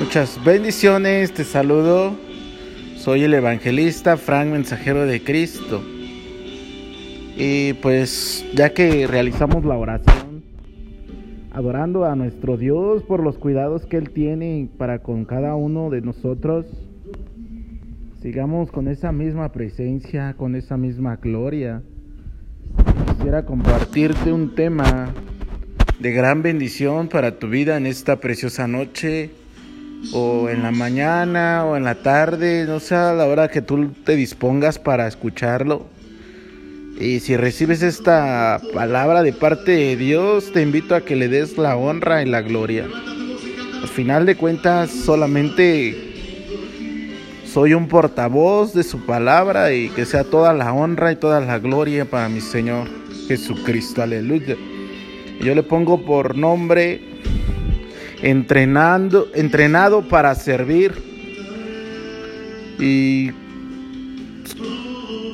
Muchas bendiciones, te saludo. Soy el evangelista Frank, mensajero de Cristo. Y pues ya que realizamos la oración, adorando a nuestro Dios por los cuidados que Él tiene para con cada uno de nosotros, sigamos con esa misma presencia, con esa misma gloria. Quisiera compartirte un tema de gran bendición para tu vida en esta preciosa noche o en la mañana o en la tarde, no sé a la hora que tú te dispongas para escucharlo. Y si recibes esta palabra de parte de Dios, te invito a que le des la honra y la gloria. Al final de cuentas, solamente soy un portavoz de su palabra y que sea toda la honra y toda la gloria para mi Señor Jesucristo. Aleluya. Yo le pongo por nombre entrenando, entrenado para servir. Y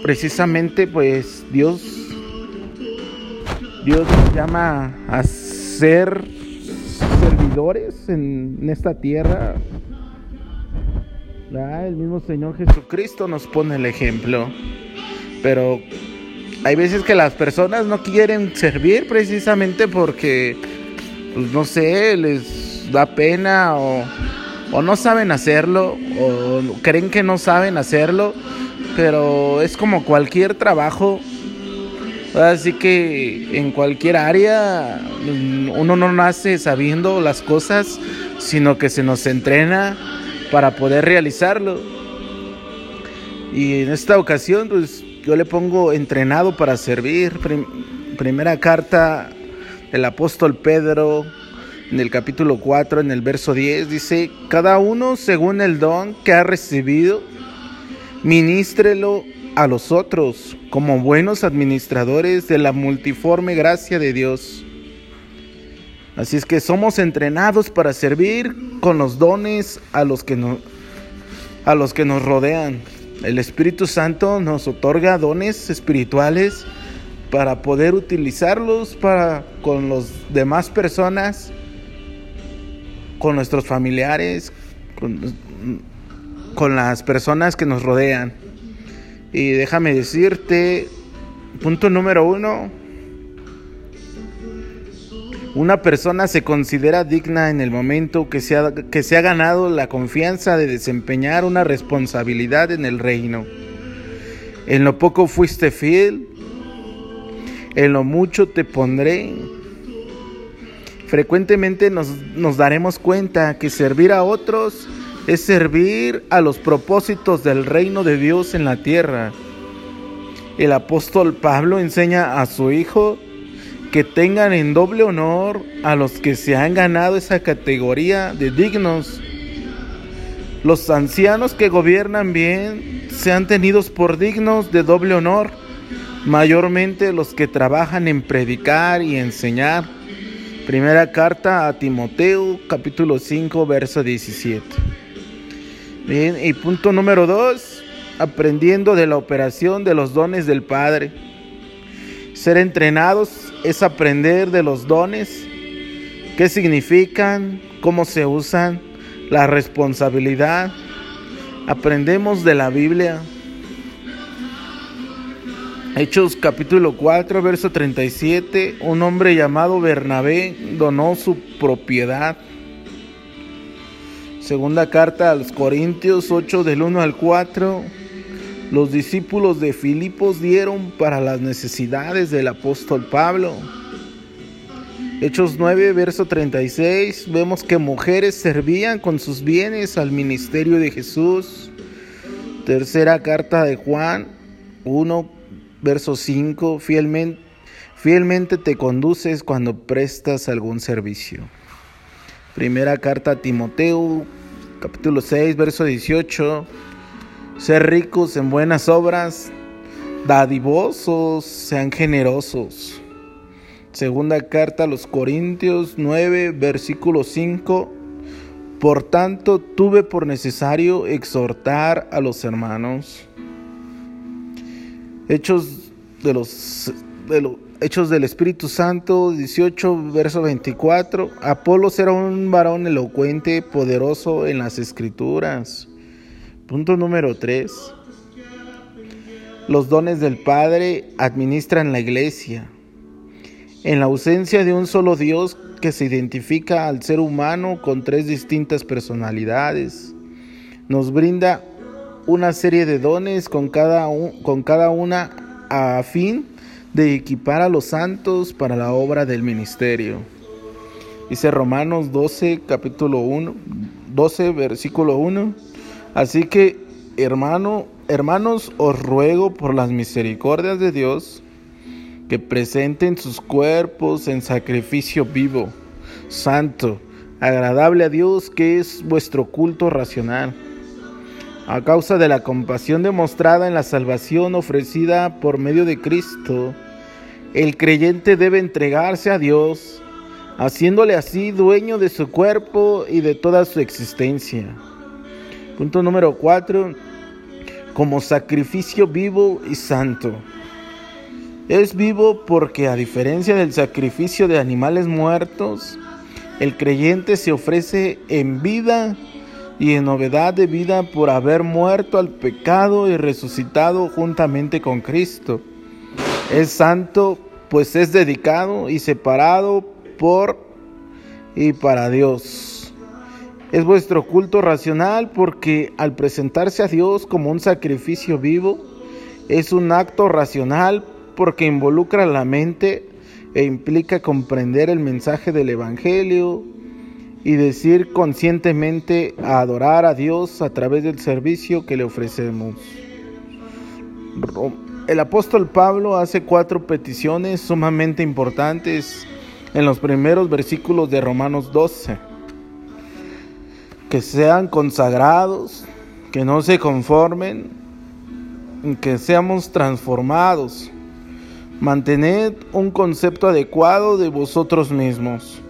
precisamente pues Dios Dios nos llama a ser servidores en, esta tierra. El mismo Señor Jesucristo nos pone el ejemplo. Pero hay veces que las personas no quieren servir precisamente porque, pues no sé, les da pena o, no saben hacerlo o creen que no saben hacerlo, pero es como cualquier trabajo. Así que en cualquier área uno no nace sabiendo las cosas, sino que se nos entrena para poder realizarlo. Y en esta ocasión, pues yo le pongo entrenado para servir. primera carta del apóstol Pedro, en el capítulo 4, en el verso 10, dice, cada uno según el don que ha recibido, ministrelo a los otros como buenos administradores de la multiforme gracia de Dios. Así es que somos entrenados para servir con los dones a los que, no, a los que nos rodean. El Espíritu Santo nos otorga dones espirituales para poder utilizarlos para con las demás personas con nuestros familiares, con, las personas que nos rodean. Y déjame decirte, punto número uno, una persona se considera digna en el momento que se, ha, que se ha ganado la confianza de desempeñar una responsabilidad en el reino. En lo poco fuiste fiel, en lo mucho te pondré frecuentemente nos, daremos cuenta que servir a otros es servir a los propósitos del reino de Dios en la tierra. El apóstol Pablo enseña a su hijo que tengan en doble honor a los que se han ganado esa categoría de dignos. Los ancianos que gobiernan bien sean tenidos por dignos de doble honor, mayormente los que trabajan en predicar y enseñar Primera carta a Timoteo, capítulo 5, verso 17. Bien, y punto número 2, aprendiendo de la operación de los dones del Padre. Ser entrenados es aprender de los dones, qué significan, cómo se usan, la responsabilidad. Aprendemos de la Biblia, Hechos capítulo 4, verso 37, un hombre llamado Bernabé donó su propiedad. Segunda carta a los Corintios 8 del 1 al 4, los discípulos de Filipos dieron para las necesidades del apóstol Pablo. Hechos 9, verso 36, vemos que mujeres servían con sus bienes al ministerio de Jesús. Tercera carta de Juan 1, verso 5, fielmente, fielmente te conduces cuando prestas algún servicio. Primera carta a Timoteo, capítulo 6, verso 18, ser ricos en buenas obras, dadivosos, sean generosos. Segunda carta a los Corintios 9, versículo 5. Por tanto, tuve por necesario exhortar a los hermanos Hechos de los Hechos del Espíritu Santo 18, verso 24. Apolos era un varón elocuente, poderoso en las escrituras. Punto número 3. Los dones del Padre administran la iglesia. En la ausencia de un solo Dios que se identifica al ser humano con tres distintas personalidades, nos brinda una serie de dones con cada, con cada una a fin de equipar a los santos para la obra del ministerio. Dice Romanos 12, capítulo 1, 12, versículo 1. Así que, hermano, hermanos, os ruego por las misericordias de Dios que presenten sus cuerpos en sacrificio vivo, santo, agradable a Dios, que es vuestro culto racional. A causa de la compasión demostrada en la salvación ofrecida por medio de Cristo, el creyente debe entregarse a Dios, haciéndole así dueño de su cuerpo y de toda su existencia. Punto número 4. Como sacrificio vivo y santo. Es vivo porque a diferencia del sacrificio de animales muertos, el creyente se ofrece en vida y en novedad de vida por haber muerto al pecado y resucitado juntamente con Cristo. Es santo pues es dedicado y separado por y para Dios. Es vuestro culto racional porque al presentarse a Dios como un sacrificio vivo, es un acto racional porque involucra la mente e implica comprender el mensaje del Evangelio y decir conscientemente a adorar a Dios a través del servicio que le ofrecemos. El apóstol Pablo hace cuatro peticiones sumamente importantes en los primeros versículos de Romanos 12. Que sean consagrados, que no se conformen, que seamos transformados. Mantened un concepto adecuado de vosotros mismos.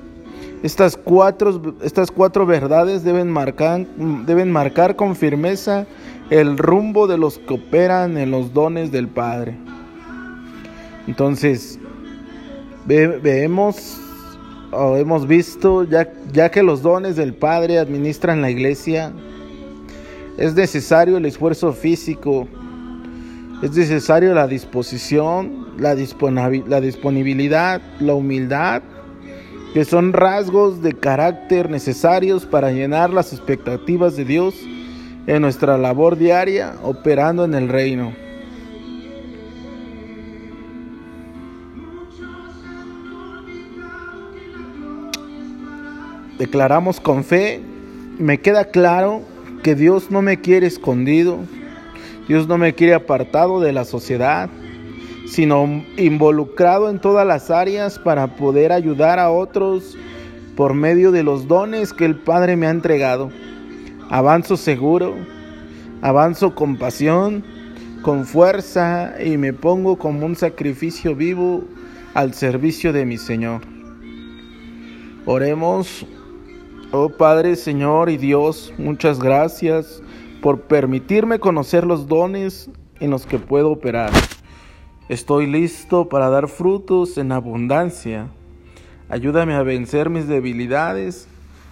Estas cuatro, estas cuatro verdades deben marcar, deben marcar con firmeza el rumbo de los que operan en los dones del Padre. Entonces, vemos o hemos visto, ya, ya que los dones del Padre administran la iglesia, es necesario el esfuerzo físico, es necesario la disposición, la disponibilidad, la humildad, que son rasgos de carácter necesarios para llenar las expectativas de Dios en nuestra labor diaria operando en el reino. Declaramos con fe, me queda claro que Dios no me quiere escondido, Dios no me quiere apartado de la sociedad, sino involucrado en todas las áreas para poder ayudar a otros por medio de los dones que el Padre me ha entregado. Avanzo seguro, avanzo con pasión, con fuerza y me pongo como un sacrificio vivo al servicio de mi Señor. Oremos, oh Padre, Señor y Dios, muchas gracias por permitirme conocer los dones en los que puedo operar. Estoy listo para dar frutos en abundancia. Ayúdame a vencer mis debilidades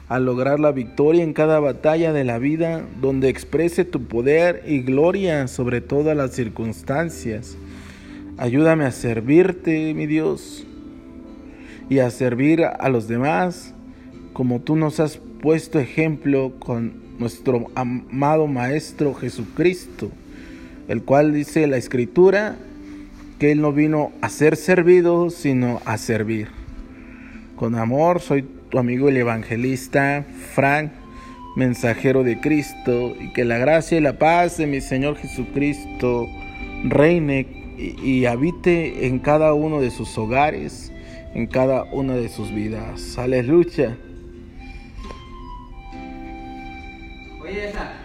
a lograr la victoria en cada batalla de la vida, donde exprese tu poder y gloria sobre todas las circunstancias. Ayúdame a servirte, mi Dios, y a servir a los demás, como tú nos has puesto ejemplo con nuestro amado Maestro Jesucristo, el cual dice la Escritura que Él no vino a ser servido, sino a servir. Con amor soy tu amigo el evangelista Frank, mensajero de Cristo, y que la gracia y la paz de mi Señor Jesucristo reine y, habite en cada uno de sus hogares, en cada una de sus vidas. Aleluya. Oye, esa.